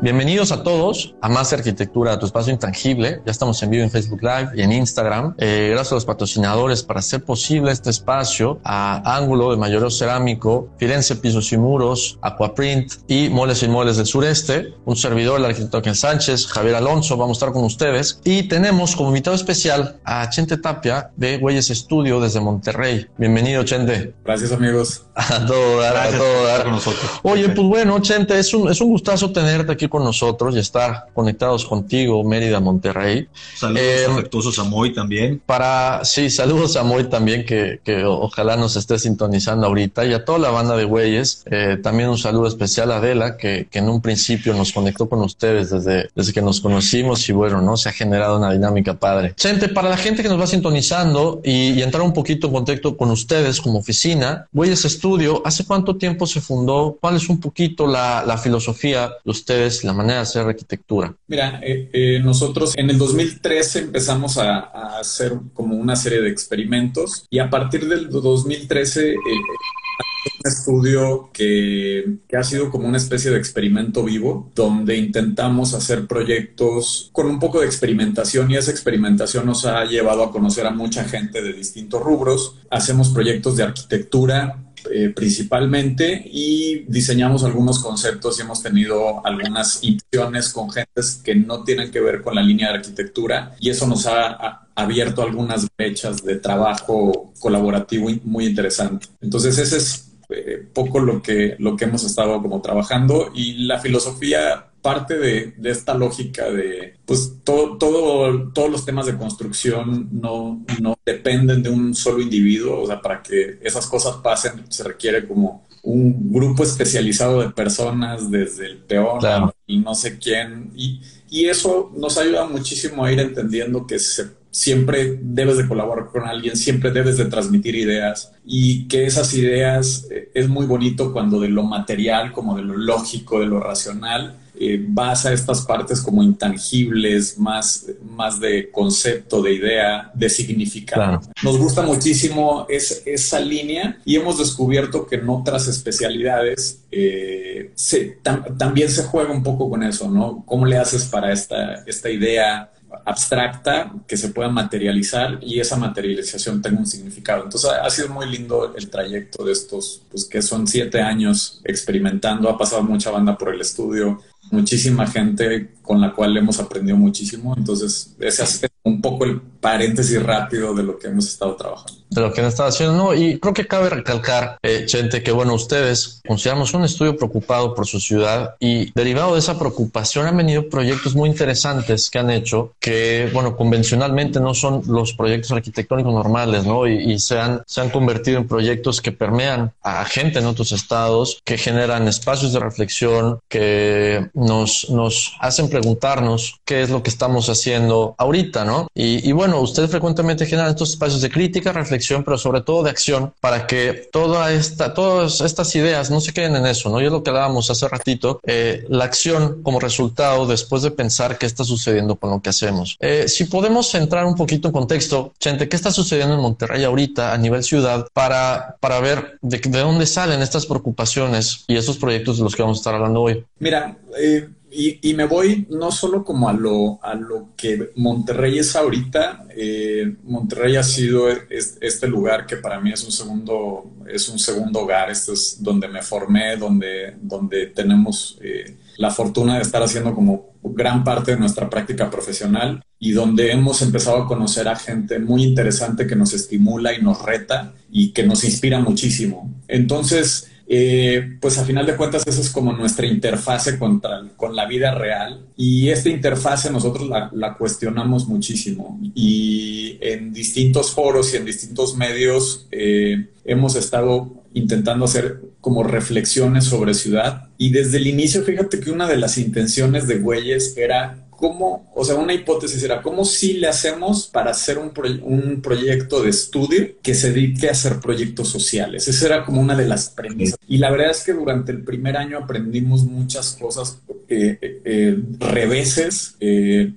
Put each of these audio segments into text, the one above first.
Bienvenidos a todos a Más Arquitectura, tu espacio intangible. Ya estamos en vivo en Facebook Live y en Instagram. Eh, gracias a los patrocinadores para hacer posible este espacio a Ángulo de Mayoreo Cerámico, Firenze Pisos y Muros, Aquaprint y Moles y Moles del Sureste. Un servidor, el arquitecto Ken Sánchez, Javier Alonso, vamos a estar con ustedes. Y tenemos como invitado especial a Chente Tapia de Güeyes Estudio desde Monterrey. Bienvenido, Chente. Gracias, amigos. A todo dar, a todo dar. Con nosotros. Oye, pues bueno, Chente, es un, es un gustazo tenerte aquí con nosotros y estar conectados contigo, Mérida, Monterrey. Saludos Eh, afectuosos a Moy también. Para, sí, saludos a Moy también, que, que ojalá nos esté sintonizando ahorita, y a toda la banda de güeyes. Eh, también un saludo especial a Adela, que, que en un principio nos conectó con ustedes desde, desde que nos conocimos, y bueno, ¿no? Se ha generado una dinámica padre. Gente, para la gente que nos va sintonizando y, y entrar un poquito en contacto con ustedes como oficina, Güeyes Estudio, ¿hace cuánto tiempo se fundó? ¿Cuál es un poquito la, la filosofía de ustedes, la manera de hacer arquitectura? Mira, eh, eh, nosotros en el 2013 empezamos a, hacer como una serie de experimentos y a partir del 2013 eh, un estudio que, que ha sido como una especie de experimento vivo, donde intentamos hacer proyectos con un poco de experimentación y esa experimentación nos ha llevado a conocer a mucha gente de distintos rubros. Hacemos proyectos de arquitectura, eh, principalmente y diseñamos algunos conceptos y hemos tenido algunas inversiones con gentes que no tienen que ver con la línea de arquitectura y eso nos ha, abierto algunas brechas de trabajo colaborativo muy interesante. Entonces ese es eh, poco lo que, lo que hemos estado como trabajando y la filosofía parte de, de esta lógica de, pues todo, todo, todos los temas de construcción no, no dependen de un solo individuo, o sea, para que esas cosas pasen se requiere como un grupo especializado de personas, desde el peón Claro. y no sé quién, y, y eso nos ayuda muchísimo a ir entendiendo que se siempre debes de colaborar con alguien, siempre debes de transmitir ideas y que esas ideas eh, es muy bonito cuando de lo material, como de lo lógico, de lo racional, eh, vas a estas partes como intangibles, más, más de concepto, de idea, de significado. Claro. Nos gusta muchísimo es- esa línea y hemos descubierto que en otras especialidades eh, se- tam- también se juega un poco con eso, ¿no? ¿Cómo le haces para esta, esta idea? abstracta que se pueda materializar y esa materialización tenga un significado. Entonces ha, ha sido muy lindo el trayecto de estos, pues que son siete años experimentando, ha pasado mucha banda por el estudio, muchísima gente con la cual hemos aprendido muchísimo. Entonces ese es un poco el paréntesis rápido de lo que hemos estado trabajando. de lo que han estado haciendo. No, y creo que cabe recalcar, eh, Chente, que bueno, ustedes consideramos un estudio preocupado por su ciudad y derivado de esa preocupación han venido proyectos muy interesantes que han hecho que, bueno, convencionalmente no son los proyectos arquitectónicos normales, ¿no? Y, y se, han, se han convertido en proyectos que permean a gente en otros estados, que generan espacios de reflexión, que nos, nos hacen preguntarnos qué es lo que estamos haciendo ahorita, ¿no? Y, bueno, ustedes frecuentemente generan estos espacios de crítica, reflexión, pero sobre todo de acción para que esta, todas estas ideas no se queden en eso, ¿no? Y es lo que hablábamos hace ratito, eh, la acción como resultado después de pensar qué está sucediendo con lo que hacemos. Eh, si podemos entrar un poquito en contexto, Chente, ¿qué está sucediendo en Monterrey ahorita a nivel ciudad para, para ver de, de dónde salen estas preocupaciones y estos proyectos de los que vamos a estar hablando hoy? Mira, y, me voy no solo como a lo, a lo que Monterrey es ahorita. Eh, Monterrey ha sido es, este lugar que para mí es un segundo, es un segundo hogar. Este es donde me formé, donde, donde tenemos eh, la fortuna de estar haciendo como gran parte de nuestra práctica profesional y donde hemos empezado a conocer a gente muy interesante que nos estimula y nos reta y que nos inspira muchísimo. Entonces, eh, pues a final de cuentas esa es como nuestra interfase contra, con la vida real. Y esta interfase nosotros la, cuestionamos muchísimo. Y en distintos foros y en distintos medios eh, hemos estado intentando hacer como reflexiones sobre ciudad. Y desde el inicio fíjate que una de las intenciones de Güeyes era cómo, o sea, una hipótesis era cómo si le hacemos para hacer un, un, proyecto de estudio que se dedique a hacer proyectos sociales. Esa era como una de las premisas. Y la verdad es que durante el primer año aprendimos muchas cosas, eh, eh, eh reveses, eh,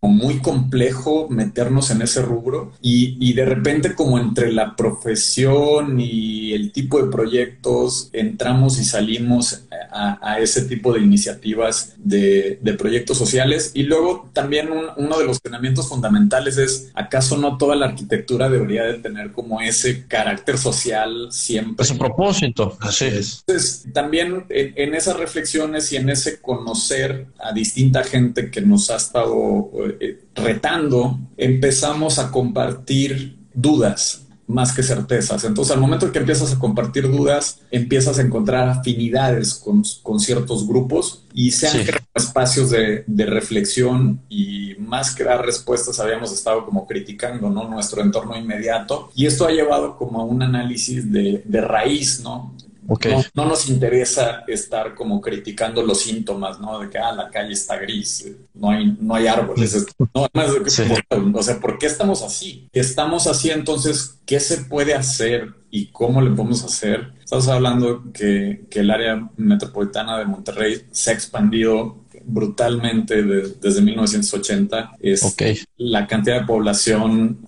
como muy complejo meternos en ese rubro y, y de repente como entre la profesión y el tipo de proyectos entramos y salimos a, a ese tipo de iniciativas de, de proyectos sociales y luego también uno de los entrenamientos fundamentales es, ¿acaso no toda la arquitectura debería de tener como ese carácter social siempre? Ese propósito, así es. Entonces, también en, esas reflexiones y en ese conocer a distinta gente que nos ha estado eh, retando, empezamos a compartir dudas más que certezas. Entonces, al momento en que empiezas a compartir dudas, empiezas a encontrar afinidades con, con ciertos grupos y se han creado espacios de, de, reflexión y más que dar respuestas habíamos estado como criticando ¿no? nuestro entorno inmediato y esto ha llevado como a un análisis de, de raíz, ¿no? No, nos interesa estar como criticando los síntomas, ¿no? De que ah, la calle está gris, no hay, no hay árboles. No, o sea, ¿por qué estamos así? Estamos así, entonces, ¿qué se puede hacer y cómo le podemos hacer? Estamos hablando que, que el área metropolitana de Monterrey se ha expandido brutalmente desde 1980. Es La cantidad de población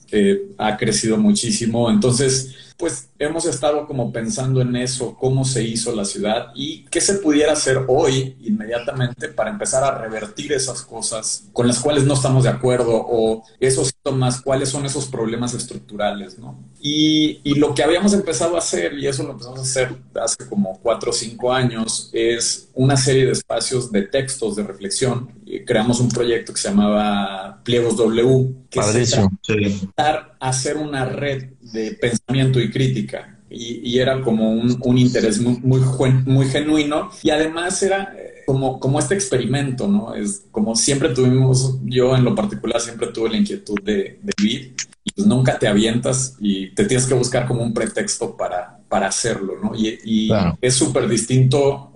ha crecido muchísimo. Entonces, pues hemos estado como pensando en eso, cómo se hizo la ciudad y qué se pudiera hacer hoy inmediatamente para empezar a revertir esas cosas con las cuales no estamos de acuerdo o esos síntomas, cuáles son esos problemas estructurales, ¿no? Y, y, lo que habíamos empezado a hacer, y eso lo empezamos a hacer hace como cuatro o cinco años, es una serie de espacios de textos de reflexión. Creamos un proyecto que se llamaba Pliegos W, que Padrísimo, se a hacer una red de pensamiento y crítica. Y, era como un, interés muy, muy, muy, genuino y además era eh, como, como este experimento, ¿no? Es como siempre tuvimos, yo en lo particular siempre tuve la inquietud de, de vivir y pues nunca te avientas y te tienes que buscar como un pretexto para, para hacerlo, ¿no? Y, es súper distinto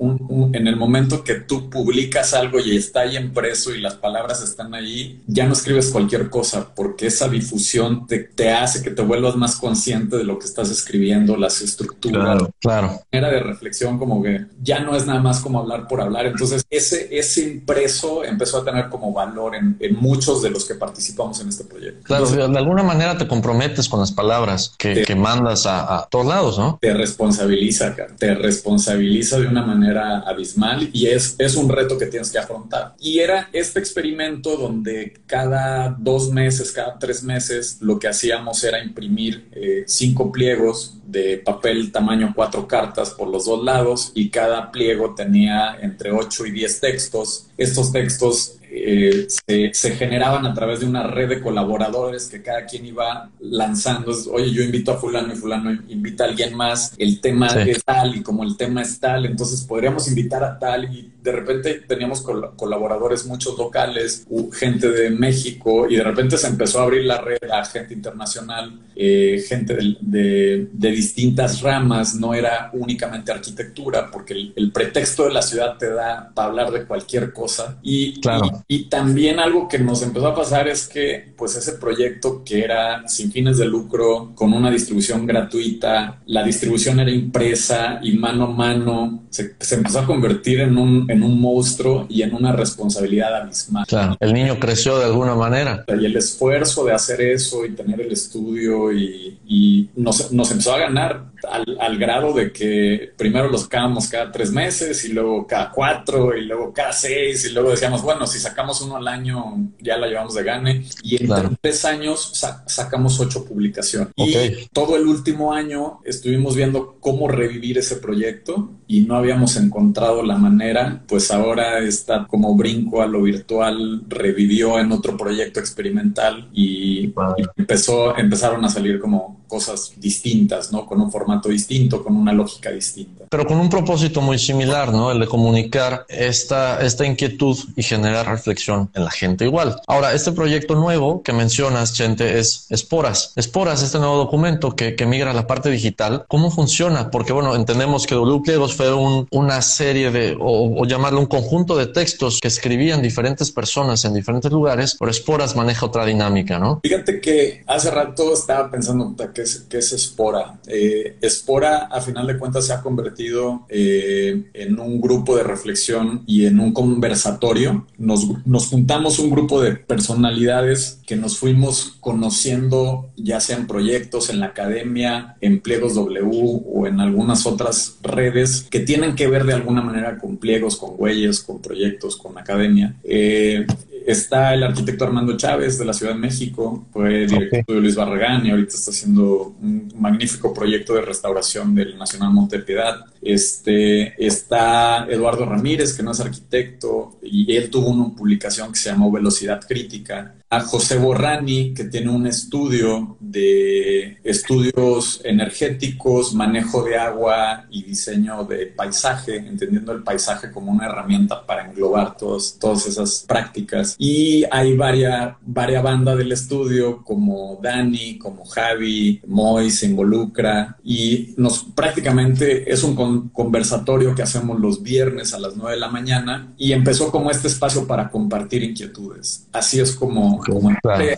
en el momento que tú publicas algo y está ahí impreso y las palabras están ahí, ya no escribes cualquier cosa porque esa difusión te, te hace que te vuelvas más consciente de lo que estás escribiendo, las estructuras. Claro, claro. Era de reflexión como que ya no es nada más como hablar por hablar. Entonces ese, ese impreso empezó a tener como valor en, muchos de los que participamos en este proyecto. Claro, de alguna manera te comprometes con las palabras que, que mandas a, a todos lados, ¿no? Te responsabiliza, te responsabiliza de una manera abismal y es, es un reto que tienes que afrontar. Y era este experimento donde cada dos meses, cada tres meses, lo que hacíamos era imprimir eh, cinco pliegos de papel tamaño cuatro cartas por los dos lados y cada pliego tenía entre ocho y diez textos. Estos textos eh, se, generaban a través de una red de colaboradores que cada quien iba lanzando. Oye, yo invito a fulano y fulano invita a alguien más. El tema es tal y como el tema es tal, entonces podríamos invitar a tal y de repente teníamos colaboradores muchos locales, gente de México y de repente se empezó a abrir la red a gente internacional, eh, gente de, distintas ramas, no era únicamente arquitectura, porque el, pretexto de la ciudad te da para hablar de cualquier cosa. Y, claro. Y, también algo que nos empezó a pasar es que pues ese proyecto que era sin fines de lucro, con una distribución gratuita, la distribución era impresa y mano a mano, se, se empezó a convertir en un en un monstruo y en una responsabilidad abismal. Claro, el niño creció de alguna manera. Y el esfuerzo de hacer eso y tener el estudio y, y nos, nos, empezó a ganar al, al, grado de que primero los sacábamos cada tres meses y luego cada cuatro y luego cada seis y luego decíamos, bueno, si sacamos uno al año, ya la llevamos de gane. Y en tres años sacamos ocho publicaciones. Y todo el último año estuvimos viendo cómo revivir ese proyecto y no habíamos encontrado la manera. Pues ahora está como brinco a lo virtual, revivió en otro proyecto experimental y, empezó, empezaron a salir como cosas distintas, ¿no? Con un formato distinto, con una lógica distinta. Pero con un propósito muy similar, ¿no? El de comunicar esta, esta inquietud y generar reflexión en la gente igual. Ahora, este proyecto nuevo que mencionas, Chente, es Esporas. Esporas, este nuevo documento que, que migra a la parte digital, ¿cómo funciona? Porque, bueno, entendemos que W Pliegos fue un, una serie de, o, o, llamarlo un conjunto de textos que escribían diferentes personas en diferentes lugares, pero Esporas maneja otra dinámica, ¿no? Fíjate que hace rato estaba pensando que es, que es Espora. Eh, Espora, a final de cuentas, se ha convertido eh, en un grupo de reflexión y en un conversatorio. Nos, juntamos un grupo de personalidades que nos fuimos conociendo, ya sea en proyectos, en la academia, en Pliegos W o en algunas otras redes que tienen que ver de alguna manera con pliegos, con güeyes, con proyectos, con academia. Eh, está el arquitecto Armando Chávez de la Ciudad de México, fue director de Luis Barragán y ahorita está haciendo un magnífico proyecto de restauración del Nacional Monte Piedad. Este, está Eduardo Ramírez, que no es arquitecto, y él tuvo una publicación que se llamó Velocidad Crítica, a José Borrani, que tiene un estudio de estudios energéticos, manejo de agua y diseño de paisaje, entendiendo el paisaje como una herramienta para englobar todos, todas esas prácticas. Y hay varias, varias bandas del estudio, como Dani, como Javi, Moy se involucra, y nos prácticamente es un conversatorio que hacemos los viernes a las 9 de la mañana, y empezó como este espacio para compartir inquietudes. Así es como como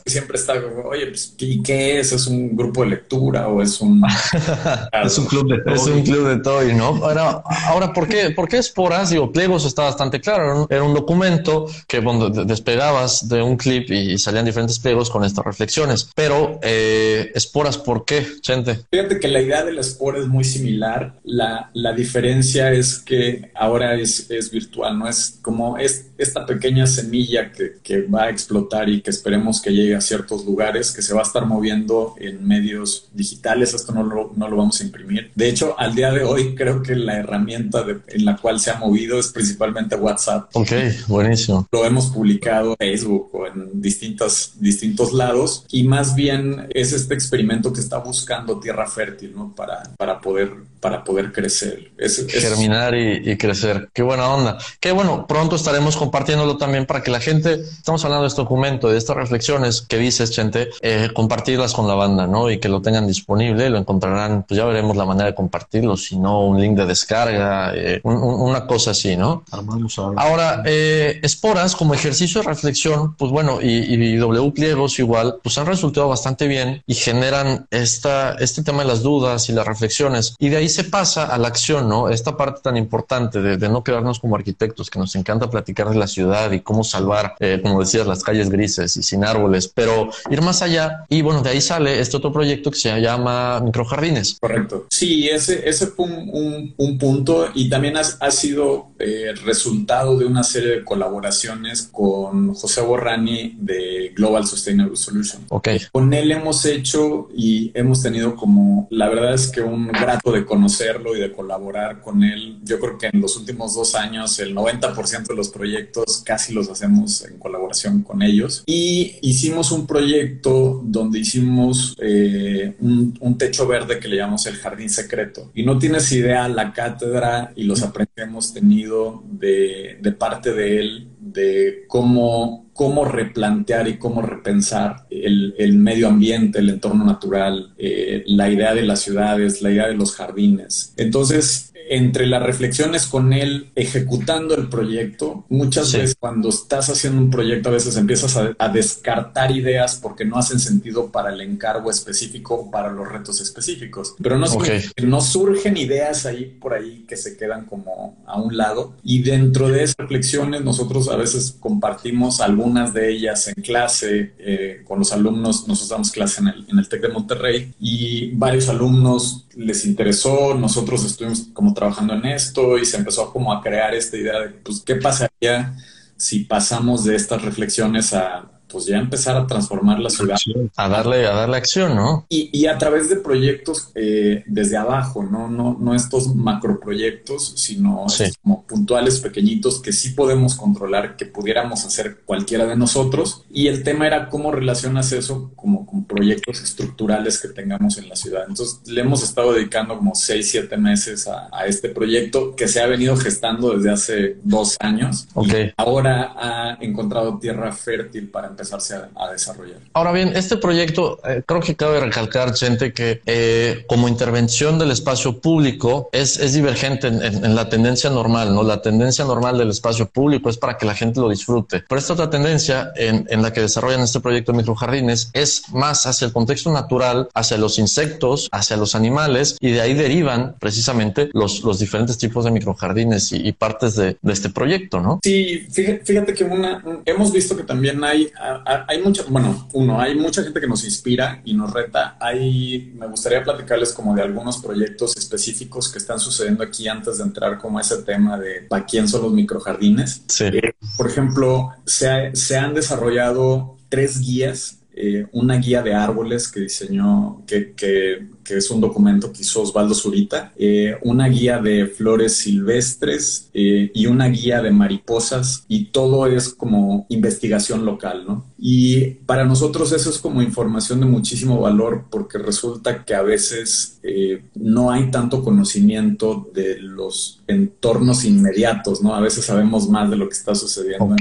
siempre está, oye, pues, ¿y qué es? ¿Es un grupo de lectura o es un... es un club de toy. Es un club de toy, ¿no? Ahora, ahora ¿por qué, por qué esporas? Digo, pliegos está bastante claro. Era un documento que cuando despegabas de un clip y salían diferentes pliegos con estas reflexiones. Pero eh, esporas, ¿por qué, Chente? Fíjate que la idea de la espora es muy similar. La, la diferencia es que ahora es, es virtual, ¿no? Es como es esta pequeña semilla que, que va a explotar y que esperemos que llegue a ciertos lugares, que se va a estar moviendo en medios digitales. Esto no lo, no lo vamos a imprimir. De hecho, al día de hoy creo que la herramienta en la cual se ha movido es principalmente WhatsApp. Ok, buenísimo. Lo hemos publicado en Facebook o en distintos, distintos lados y más bien es este experimento que está buscando tierra fértil, ¿no? Para, para, poder, para poder crecer. Es, Germinar y, y, crecer. Qué buena onda. Qué bueno, pronto estaremos compartiéndolo también para que la gente, estamos hablando de este documento, de estas reflexiones que dices, Chente, eh, compartirlas con la banda, ¿no? Y que lo tengan disponible, lo encontrarán, pues ya veremos la manera de compartirlo, si no, un link de descarga, eh, una cosa así, ¿no? Ahora, eh, esporas como ejercicio de reflexión, pues bueno, y, W pliegos igual, pues han resultado bastante bien y generan esta, este tema de las dudas y las reflexiones. Y de ahí se pasa a la acción, ¿no? Esta parte tan importante de, de no quedarnos como arquitectos, que nos encanta platicar de la ciudad y cómo salvar, como decías, las calles grises y sin árboles, pero ir más allá. Y bueno, de ahí sale este otro proyecto que se llama Microjardines. Correcto. Sí, ese, ese fue un, un, punto y también ha, ha sido eh, resultado de una serie de colaboraciones con José Borrani de Global Sustainable Solution. Ok. Con él hemos hecho y hemos tenido como, la verdad es que un grato de conocerlo y de colaborar con él. Yo creo que en los últimos dos años el 90% de los proyectos casi los hacemos en colaboración con ellos. Y hicimos un proyecto donde hicimos eh, un, techo verde que le llamamos el jardín secreto. Y no tienes idea la cátedra y los aprendizajes que hemos tenido de, parte de él, de cómo, cómo replantear y cómo repensar el, medio ambiente, el entorno natural, eh, la idea de las ciudades, la idea de los jardines. Entonces, entre las reflexiones con él ejecutando el proyecto, muchas veces cuando estás haciendo un proyecto a veces empiezas a, descartar ideas porque no hacen sentido para el encargo específico o para los retos específicos. Pero no, no surgen ideas ahí por ahí que se quedan como a un lado. Y dentro de esas reflexiones nosotros a veces compartimos algunas de ellas en clase eh, con los alumnos, nosotros damos clase en el, en el TEC de Monterrey y varios alumnos les interesó, nosotros estuvimos como trabajando en esto y se empezó como a crear esta idea de, pues, ¿qué pasaría si pasamos de estas reflexiones a pues ya empezar a transformar la ciudad. A darle, a darle acción, ¿no? Y, y a través de proyectos eh, desde abajo, ¿no? No, no estos macroproyectos, sino como puntuales, pequeñitos, que sí podemos controlar, que pudiéramos hacer cualquiera de nosotros. Y el tema era cómo relacionas eso como con proyectos estructurales que tengamos en la ciudad. Entonces, le hemos estado dedicando como seis, siete meses a, a este proyecto que se ha venido gestando desde hace dos años. Ok. ahora ha encontrado tierra fértil para empezarse a, desarrollar. Ahora bien, este proyecto, eh, creo que cabe recalcar, gente, que eh, como intervención del espacio público es, es divergente en, la tendencia normal, ¿no? La tendencia normal del espacio público es para que la gente lo disfrute. Pero esta otra tendencia en, en la que desarrollan este proyecto de microjardines es más hacia el contexto natural, hacia los insectos, hacia los animales, y de ahí derivan precisamente los, los diferentes tipos de microjardines y, y partes de, de, este proyecto, ¿no? Sí, fíjate, fíjate que una, hemos visto que también hay hay mucha, bueno, uno, hay mucha gente que nos inspira y nos reta. Hay, me gustaría platicarles como de algunos proyectos específicos que están sucediendo aquí antes de entrar como a ese tema de para quién son los microjardines. Sí. Eh, por ejemplo, se, se han desarrollado tres guías eh, una guía de árboles que diseñó, que, que, que, es un documento que hizo Osvaldo Zurita, eh, una guía de flores silvestres eh, y una guía de mariposas y todo es como investigación local, ¿no? Y para nosotros eso es como información de muchísimo valor porque resulta que a veces no hay tanto conocimiento de los entornos inmediatos, ¿no? A veces sabemos más de lo que está sucediendo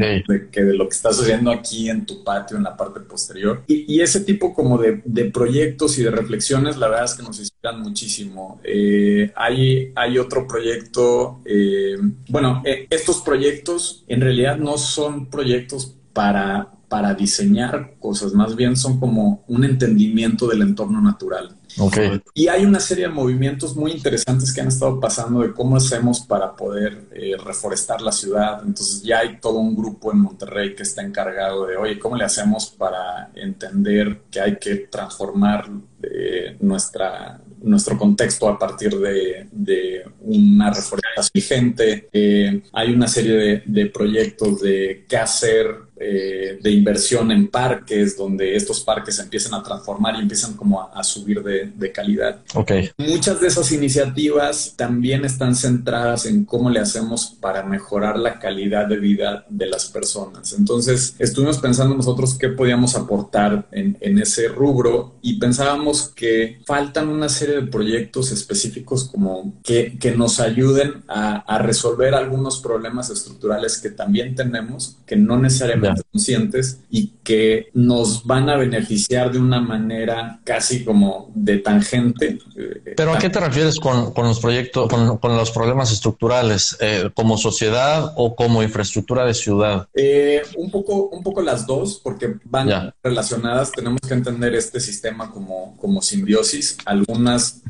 que de lo que está sucediendo aquí en tu patio, en la parte posterior. Y, ese tipo como de, proyectos y de reflexiones, la verdad es que nos inspiran muchísimo. Eh, hay, hay otro proyecto, eh, bueno, eh, estos proyectos en realidad no son proyectos para, para diseñar cosas, más bien son como un entendimiento del entorno natural. Okay. Y hay una serie de movimientos muy interesantes que han estado pasando de cómo hacemos para poder eh, reforestar la ciudad. Entonces ya hay todo un grupo en Monterrey que está encargado de, oye, ¿cómo le hacemos para entender que hay que transformar eh, nuestra, nuestro contexto a partir de, de una reforestación vigente? Eh, hay una serie de, de proyectos de qué hacer eh, de inversión en parques, donde estos parques empiezan a transformar y empiezan como a, subir de, calidad. Okay. Muchas de esas iniciativas también están centradas en cómo le hacemos para mejorar la calidad de vida de las personas. Entonces, estuvimos pensando nosotros qué podíamos aportar en, ese rubro y pensábamos que faltan una serie de proyectos específicos como que, que nos ayuden a, a resolver algunos problemas estructurales que también tenemos, que no necesariamente conscientes y que nos van a beneficiar de una manera casi como de tangente. Eh, Pero ¿a qué te refieres con, los proyectos, con, los problemas estructurales, eh, como sociedad o como infraestructura de ciudad? Eh, un, poco, un poco las dos, porque van relacionadas. Tenemos que entender este sistema como, como simbiosis. Algunas,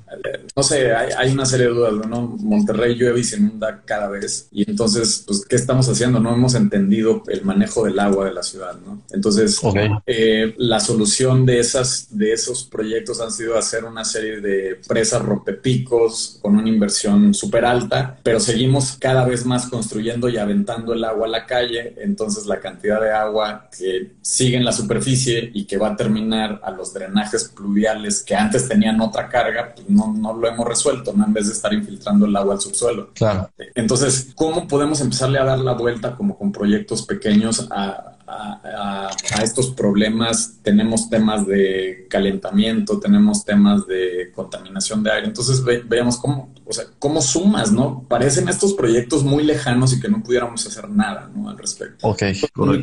no sé, hay, una serie de dudas, ¿no? Monterrey llueve y se inunda cada vez. Y entonces, pues, ¿qué estamos haciendo? No hemos entendido el manejo del agua de la ciudad, ¿no? Entonces, eh, la solución de, esas, de esos proyectos han sido hacer una serie de presas rompepicos con una inversión súper alta, pero seguimos cada vez más construyendo y aventando el agua a la calle, entonces la cantidad de agua que sigue en la superficie y que va a terminar a los drenajes pluviales que antes tenían otra carga, pues no, no lo hemos resuelto, ¿no? En vez de estar infiltrando el agua al subsuelo. Claro. Entonces, ¿cómo podemos empezarle a dar la vuelta como con proyectos pequeños a a, estos problemas tenemos temas de calentamiento, tenemos temas de contaminación de aire. Entonces veamos cómo, o sea, cómo sumas, ¿no? Parecen estos proyectos muy lejanos y que no pudiéramos hacer nada, ¿no? Al respecto. Ok.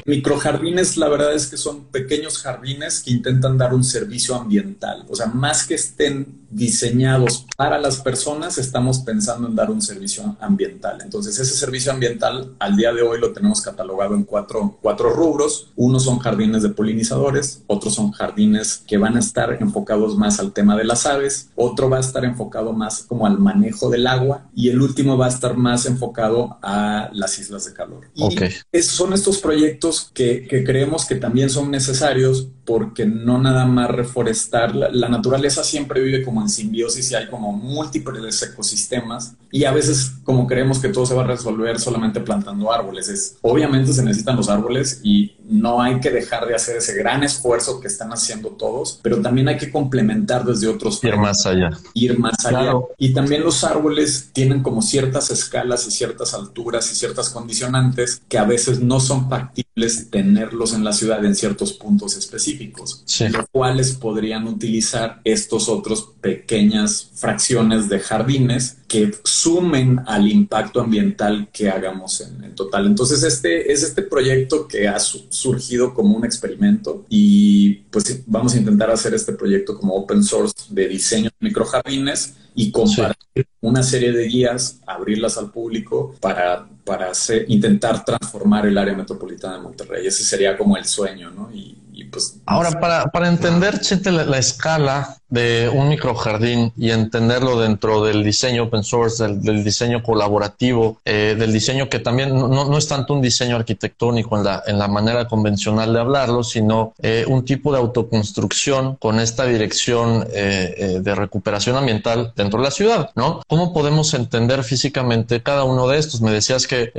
Microjardines, la verdad es que son pequeños jardines que intentan dar un servicio ambiental. O sea, más que estén diseñados para las personas, estamos pensando en dar un servicio ambiental. Entonces, ese servicio ambiental al día de hoy lo tenemos catalogado en cuatro, cuatro rubros rubros. Unos son jardines de polinizadores, otros son jardines que van a estar enfocados más al tema de las aves, otro va a estar enfocado más como al manejo del agua y el último va a estar más enfocado a las islas de calor. Y son estos proyectos que, que creemos que también son necesarios porque no nada más reforestar, la, naturaleza siempre vive como en simbiosis y hay como múltiples ecosistemas y a veces como creemos que todo se va a resolver solamente plantando árboles. Es, obviamente se necesitan los árboles y qui no hay que dejar de hacer ese gran esfuerzo que están haciendo todos, pero también hay que complementar desde otros. Ir más allá. Ir más allá. Y también los árboles tienen como ciertas escalas y ciertas alturas y ciertas condicionantes que a veces no son factibles tenerlos en la ciudad en ciertos puntos específicos, los cuales podrían utilizar estos otros pequeñas fracciones de jardines que sumen al impacto ambiental que hagamos en, total. Entonces, este es este proyecto que ha surgido como un experimento y pues vamos a intentar hacer este proyecto como open source de diseño de microjardines y compartir una serie de guías, abrirlas al público para, para hacer, intentar transformar el área metropolitana de Monterrey. Ese sería como el sueño, ¿no? Y, pues... Ahora, para, para entender, Chete, la, escala de un microjardín y entenderlo dentro del diseño open source, del, diseño colaborativo, eh, del diseño que también no, no, es tanto un diseño arquitectónico en la, en la manera convencional de hablarlo, sino eh, un tipo de autoconstrucción con esta dirección eh, de recuperación ambiental dentro de la ciudad, ¿no? ¿Cómo podemos entender físicamente cada uno de estos? Me decías que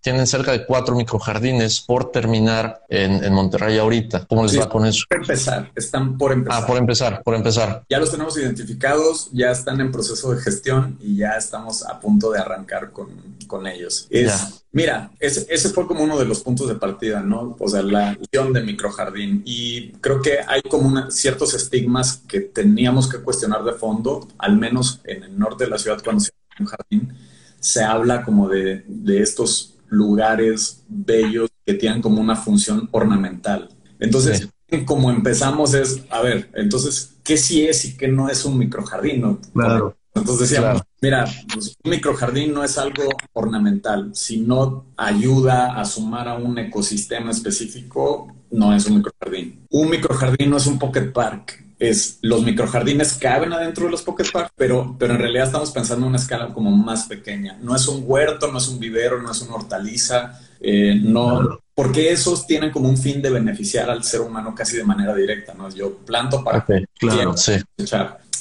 tienen cerca de cuatro microjardines por terminar en, en Monterrey ahorita. ¿Cómo les va con eso? Por empezar, están por empezar. Ah, por empezar empezar. Ya los tenemos identificados, ya están en proceso de gestión y ya estamos a punto de arrancar con, con ellos. Es, mira, ese, ese, fue como uno de los puntos de partida, ¿no? O sea, la visión de microjardín. Y creo que hay como ciertos estigmas que teníamos que cuestionar de fondo, al menos en el norte de la ciudad cuando se habla un jardín, se habla como de, de estos lugares bellos que tienen como una función ornamental. Entonces, como empezamos es, a ver, entonces, ¿qué sí es y qué no es un microjardín? Claro. Entonces decíamos, mira, pues, un microjardín no es algo ornamental. Si no ayuda a sumar a un ecosistema específico, no es un microjardín. Un microjardín no es un pocket park. Es, los microjardines caben adentro de los pocket park, pero, pero en realidad estamos pensando en una escala como más pequeña. No es un huerto, no es un vivero, no es una hortaliza, eh, no, porque esos tienen como un fin de beneficiar al ser humano casi de manera directa, ¿no? Yo planto para claro, sí.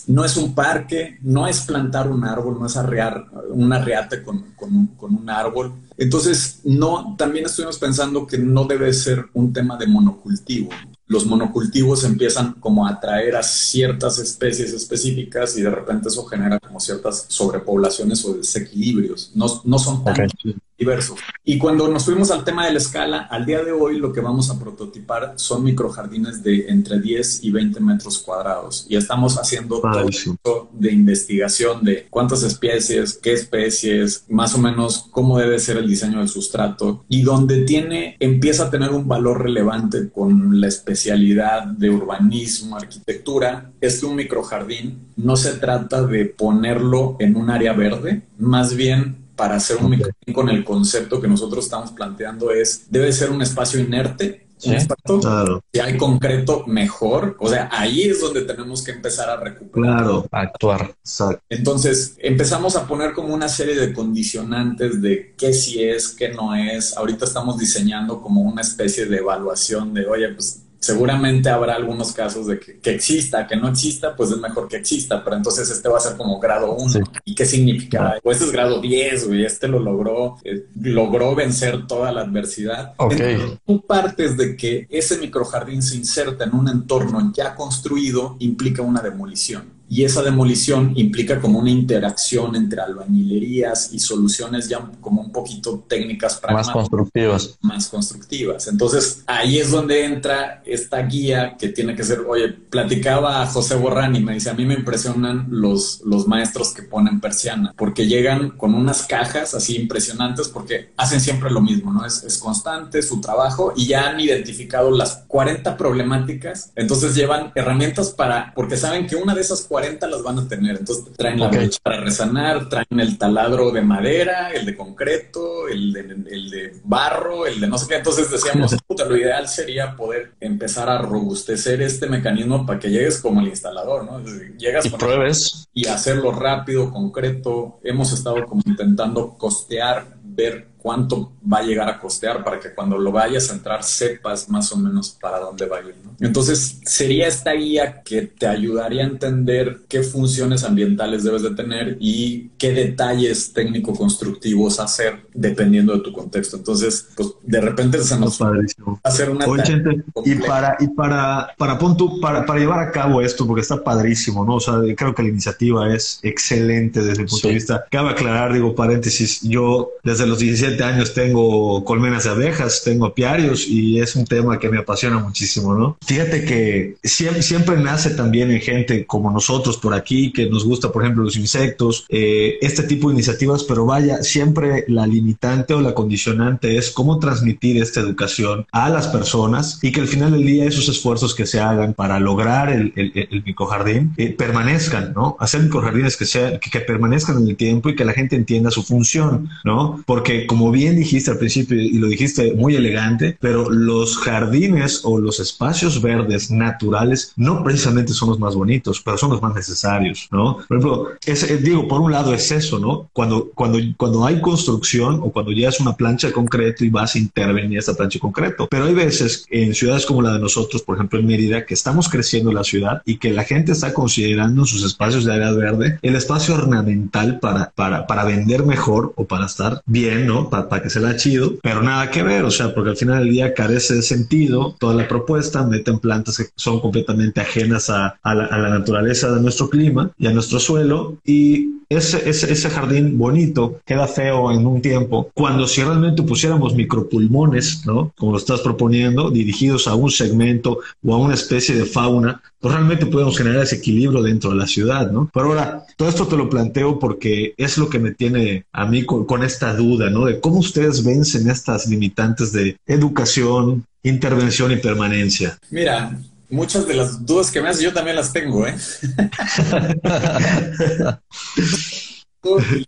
No es un parque, no es plantar un árbol, no es arrear un arreate con, con, con, un árbol. Entonces, no, también estuvimos pensando que no debe ser un tema de monocultivo. Los monocultivos empiezan como a atraer a ciertas especies específicas y de repente eso genera como ciertas sobrepoblaciones o desequilibrios. No, no son tan diversos. Y cuando nos fuimos al tema de la escala, al día de hoy lo que vamos a prototipar son microjardines de entre 10 y 20 metros cuadrados. Y estamos haciendo todo esto de investigación de cuántas especies, qué especies, más o menos cómo debe ser el diseño del sustrato y donde tiene, empieza a tener un valor relevante con la especialidad de urbanismo, arquitectura, es que un microjardín no se trata de ponerlo en un área verde, más bien para hacer un microjardín con el concepto que nosotros estamos planteando es, debe ser un espacio inerte, claro. si hay concreto, mejor. O sea, ahí es donde tenemos que empezar a recuperar. Claro, actuar. Entonces, empezamos a poner como una serie de condicionantes de qué sí es, qué no es. Ahorita estamos diseñando como una especie de evaluación de, oye, pues seguramente habrá algunos casos de que, exista, que no exista, pues es mejor que exista, pero entonces este va a ser como grado 1. ¿Y qué significa? Pues este es grado 10, güey, este lo logró, eh, logró vencer toda la adversidad. Ok. tú partes de que ese microjardín se inserta en un entorno ya construido, implica una demolición y esa demolición implica como una interacción entre albañilerías y soluciones ya como un poquito técnicas más constructivas. Más constructivas. Entonces ahí es donde entra esta guía que tiene que ser, oye, platicaba a José Borrán y me dice, a mí me impresionan los, los maestros que ponen persiana, porque llegan con unas cajas así impresionantes porque hacen siempre lo mismo, ¿no? Es, es constante su trabajo y ya han identificado las 40 problemáticas, entonces llevan herramientas para, porque saben que una de esas 40 40 las van a tener. Entonces traen la brocha para resanar, traen el taladro de madera, el de concreto, el de, el de barro, el de no sé qué. Entonces decíamos, puta, lo ideal sería poder empezar a robustecer este mecanismo para que llegues como el instalador, ¿no? Llegas y pruebes. Y hacerlo rápido, concreto. Hemos estado como intentando costear, ver cuánto va a llegar a costear para que cuando lo vayas a entrar sepas más o menos para dónde va a ir. Entonces, sería esta guía que te ayudaría a entender qué funciones ambientales debes de tener y qué detalles técnico-constructivos hacer dependiendo de tu contexto. Entonces, pues de repente se nos va a hacer una... y para, y para, para, para, para llevar a cabo esto, porque está padrísimo, ¿no? O sea, creo que la iniciativa es excelente desde el punto de vista. Cabe aclarar, digo, paréntesis, yo desde los 17 años tengo colmenas de abejas, tengo apiarios y es un tema que me apasiona muchísimo, ¿no? Fíjate que siempre, siempre nace también en gente como nosotros por aquí, que nos gusta, por ejemplo, los insectos, eh, este tipo de iniciativas, pero vaya, siempre la limitante o la condicionante es cómo transmitir esta educación a las personas y que al final del día esos esfuerzos que se hagan para lograr el, el, microjardín eh, permanezcan, ¿no? Hacer microjardines que, sea, que, que permanezcan en el tiempo y que la gente entienda su función, ¿no? Porque como como bien dijiste al principio y lo dijiste muy elegante, pero los jardines o los espacios verdes naturales no precisamente son los más bonitos, pero son los más necesarios, ¿no? Por ejemplo, eh, digo, por un lado es eso, ¿no? Cuando, cuando, cuando hay construcción o cuando ya es una plancha de concreto y vas a intervenir esta plancha de concreto, pero hay veces en ciudades como la de nosotros, por ejemplo en Mérida, que estamos creciendo la ciudad y que la gente está considerando sus espacios de área verde el espacio ornamental para, para, para vender mejor o para estar bien, ¿no? Para, que se la chido, pero nada que ver, o sea, porque al final del día carece de sentido toda la propuesta, meten plantas que son completamente ajenas a, la, naturaleza de nuestro clima y a nuestro suelo y ese, ese, ese, jardín bonito queda feo en un tiempo, cuando si realmente pusiéramos micropulmones, ¿no? Como lo estás proponiendo, dirigidos a un segmento o a una especie de fauna, pues realmente podemos generar ese equilibrio dentro de la ciudad, ¿no? Pero ahora, todo esto te lo planteo porque es lo que me tiene a mí con, esta duda, ¿no? Cómo ustedes vencen estas limitantes de educación, intervención y permanencia. Mira, muchas de las dudas que me haces yo también las tengo, ¿eh?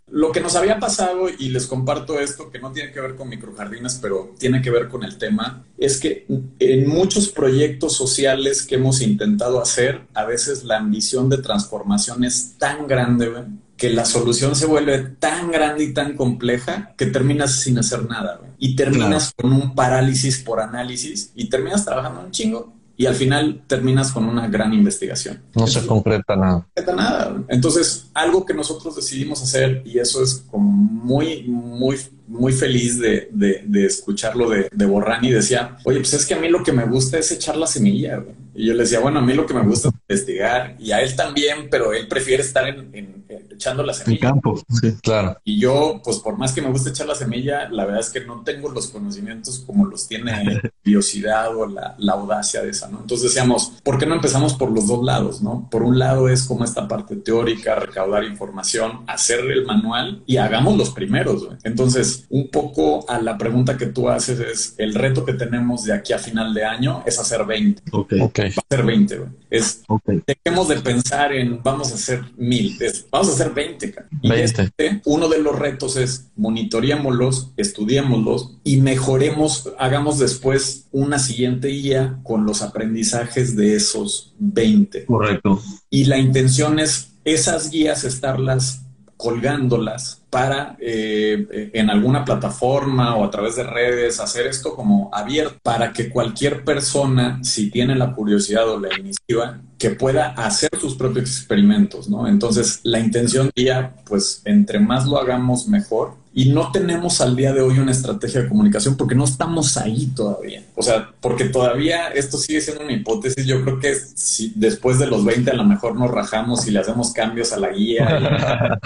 Lo que nos había pasado, y les comparto esto, que no tiene que ver con microjardines, pero tiene que ver con el tema, es que en muchos proyectos sociales que hemos intentado hacer, a veces la ambición de transformación es tan grande, que la solución se vuelve tan grande y tan compleja que terminas sin hacer nada, y terminas con un parálisis por análisis y terminas trabajando un chingo y al final terminas con una gran investigación. No se concreta nada. No concreta nada. Entonces, algo que nosotros decidimos hacer, y eso es como muy, muy, muy feliz de, de, escucharlo de, de Borrani, decía, oye, pues es que a mí lo que me gusta es echar la semilla. Y yo le decía, bueno, a mí lo que me gusta es investigar, y a él también, pero él prefiere estar en, echando la semilla. En campo, sí, claro. Y yo, pues por más que me guste echar la semilla, la verdad es que no tengo los conocimientos como los tiene la curiosidad o la, la audacia de esa entonces decíamos, ¿por qué no empezamos por los dos lados, no? Por un lado es como esta parte teórica, recaudar información, hacer el manual y hagamos los primeros, Entonces, un poco a la pregunta que tú haces es, el reto que tenemos de aquí a final de año es hacer 20. Ok. Okay. Va a ser 20, Es, dejemos de pensar en vamos a hacer mil, vamos a hacer 20. Y 20. Este, uno de los retos es monitoreémoslos, estudiémoslos y mejoremos, hagamos después una siguiente guía con los aprendizajes de esos 20. Correcto. Y la intención es esas guías estarlas colgándolas para eh, en alguna plataforma o a través de redes hacer esto como abierto para que cualquier persona, si tiene la curiosidad o la iniciativa, que pueda hacer sus propios experimentos, ¿no? Entonces, la intención día, pues, entre más lo hagamos, mejor y no tenemos al día de hoy una estrategia de comunicación porque no estamos ahí todavía. O sea, porque todavía esto sigue siendo una hipótesis. Yo creo que si después de los 20 a lo mejor nos rajamos y le hacemos cambios a la guía.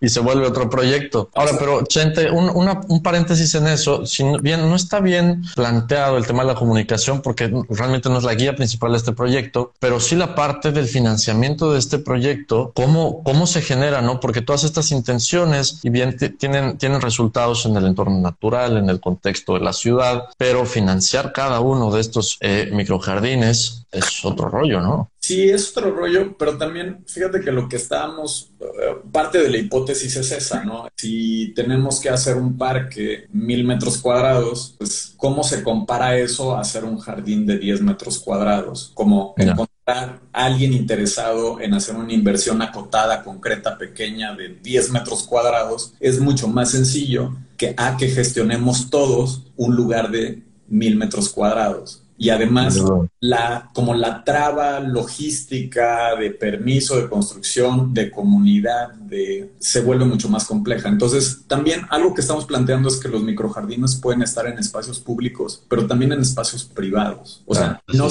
Y, se vuelve otro proyecto. Ahora, pero Chente, un, un paréntesis en eso. Si bien no está bien planteado el tema de la comunicación porque realmente no es la guía principal de este proyecto, pero sí la parte del financiamiento de este proyecto, cómo, cómo se genera, ¿no? Porque todas estas intenciones y bien tienen tienen resultados en el entorno natural, en el contexto de la ciudad, pero financiar cada uno de estos eh, microjardines es otro rollo, ¿no? Sí, es otro rollo, pero también fíjate que lo que estábamos, eh, parte de la hipótesis es esa, ¿no? Si tenemos que hacer un parque mil metros cuadrados, pues ¿cómo se compara eso a hacer un jardín de 10 metros cuadrados? Como encontrar alguien interesado en hacer una inversión acotada, concreta, pequeña de 10 metros cuadrados, es mucho más sencillo que a que gestionemos todos un lugar de mil metros cuadrados. Y además, la, como la traba logística de permiso de construcción, de comunidad, de, se vuelve mucho más compleja. Entonces, también algo que estamos planteando es que los microjardines pueden estar en espacios públicos, pero también en espacios privados. O sea, no,